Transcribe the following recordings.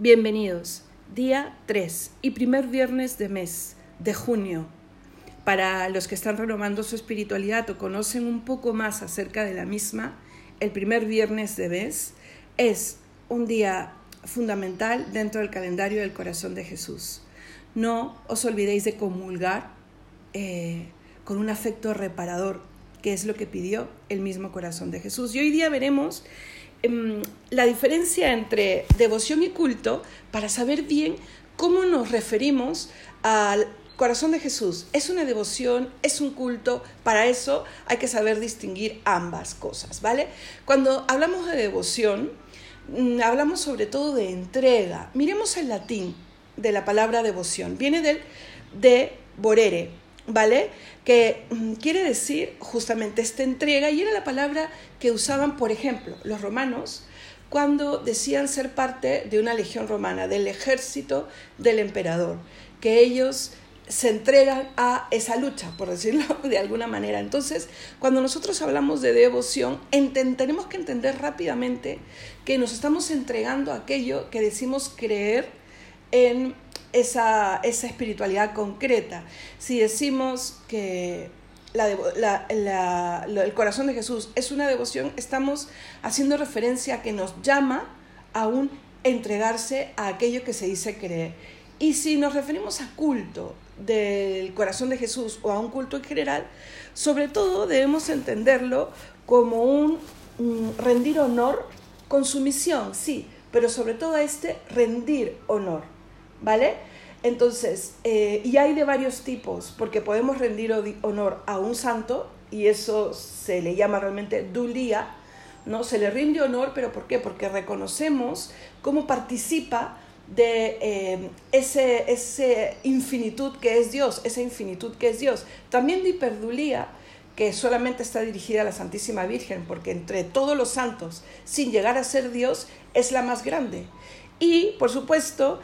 Bienvenidos, día 3 y primer viernes de mes de junio. Para los que están renovando su espiritualidad o conocen un poco más acerca de la misma, el primer viernes de mes es un día fundamental dentro del calendario del corazón de Jesús. No os olvidéis de comulgar eh, con un afecto reparador, que es lo que pidió el mismo corazón de Jesús. Y hoy día veremos Em, la diferencia entre devoción y culto para saber bien cómo nos referimos al corazón de Jesús. ¿Es una devoción? ¿Es un culto? Para eso hay que saber distinguir ambas cosas, ¿vale? Cuando hablamos de devoción, mm, hablamos sobre todo de entrega. Miremos el latín de la palabra devoción. Viene del de borere, ¿vale? Que mm, quiere decir justamente esta entrega y era la palabra que usaban, por ejemplo, los romanos cuando decían ser parte de una legión romana, del ejército del emperador, que ellos se entregan a esa lucha, por decirlo de alguna manera. Entonces, cuando nosotros hablamos de devoción, tenemos que entender rápidamente que nos estamos entregando a aquello que decimos creer en esa, esa espiritualidad concreta. Si decimos que la, el corazón de Jesús es una devoción, estamos haciendo referencia a que nos llama a un entregarse a aquello que se dice creer. Y si nos referimos a culto del corazón de Jesús o a un culto en general, sobre todo debemos entenderlo como un rendir honor con sumisión, sí, pero sobre todo a este rendir honor. ¿Vale? Entonces, eh, y hay de varios tipos, porque podemos rendir honor a un santo, y eso se le llama realmente dulía, ¿no? Se le rinde honor, pero ¿por qué? Porque reconocemos cómo participa de eh, ese, ese infinitud que es Dios, esa infinitud que es Dios. También de hiperdulía, que solamente está dirigida a la Santísima Virgen, porque entre todos los santos, sin llegar a ser Dios, es la más grande. Y, por supuesto,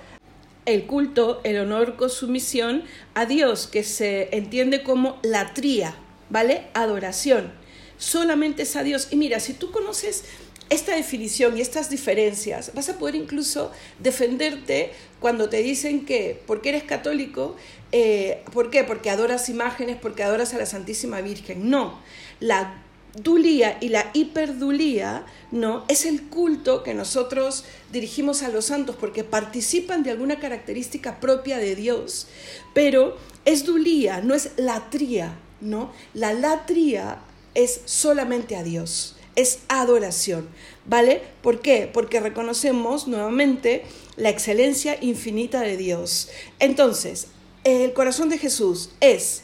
el culto, el honor con sumisión a Dios, que se entiende como la tría, ¿vale? Adoración. Solamente es a Dios. Y mira, si tú conoces esta definición y estas diferencias, vas a poder incluso defenderte cuando te dicen que porque eres católico, eh, ¿por qué? Porque adoras imágenes, porque adoras a la Santísima Virgen. No, la dulía y la hiperdulía, ¿no? Es el culto que nosotros dirigimos a los santos porque participan de alguna característica propia de Dios, pero es dulía, no es latría, ¿no? La latría es solamente a Dios, es adoración, ¿vale? ¿Por qué? Porque reconocemos nuevamente la excelencia infinita de Dios. Entonces, el corazón de Jesús es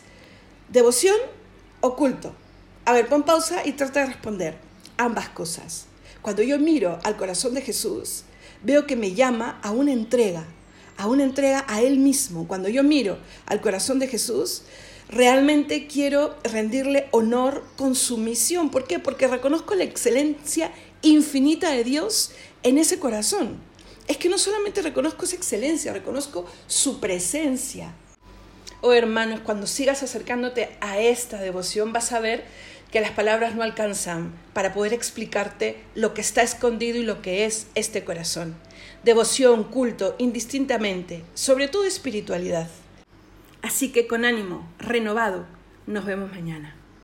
devoción o culto. A ver, pon pausa y trata de responder ambas cosas. Cuando yo miro al corazón de Jesús, veo que me llama a una entrega, a una entrega a Él mismo. Cuando yo miro al corazón de Jesús, realmente quiero rendirle honor con su misión. ¿Por qué? Porque reconozco la excelencia infinita de Dios en ese corazón. Es que no solamente reconozco esa excelencia, reconozco su presencia. Oh hermanos, cuando sigas acercándote a esta devoción vas a ver que las palabras no alcanzan para poder explicarte lo que está escondido y lo que es este corazón. Devoción, culto, indistintamente, sobre todo espiritualidad. Así que con ánimo, renovado, nos vemos mañana.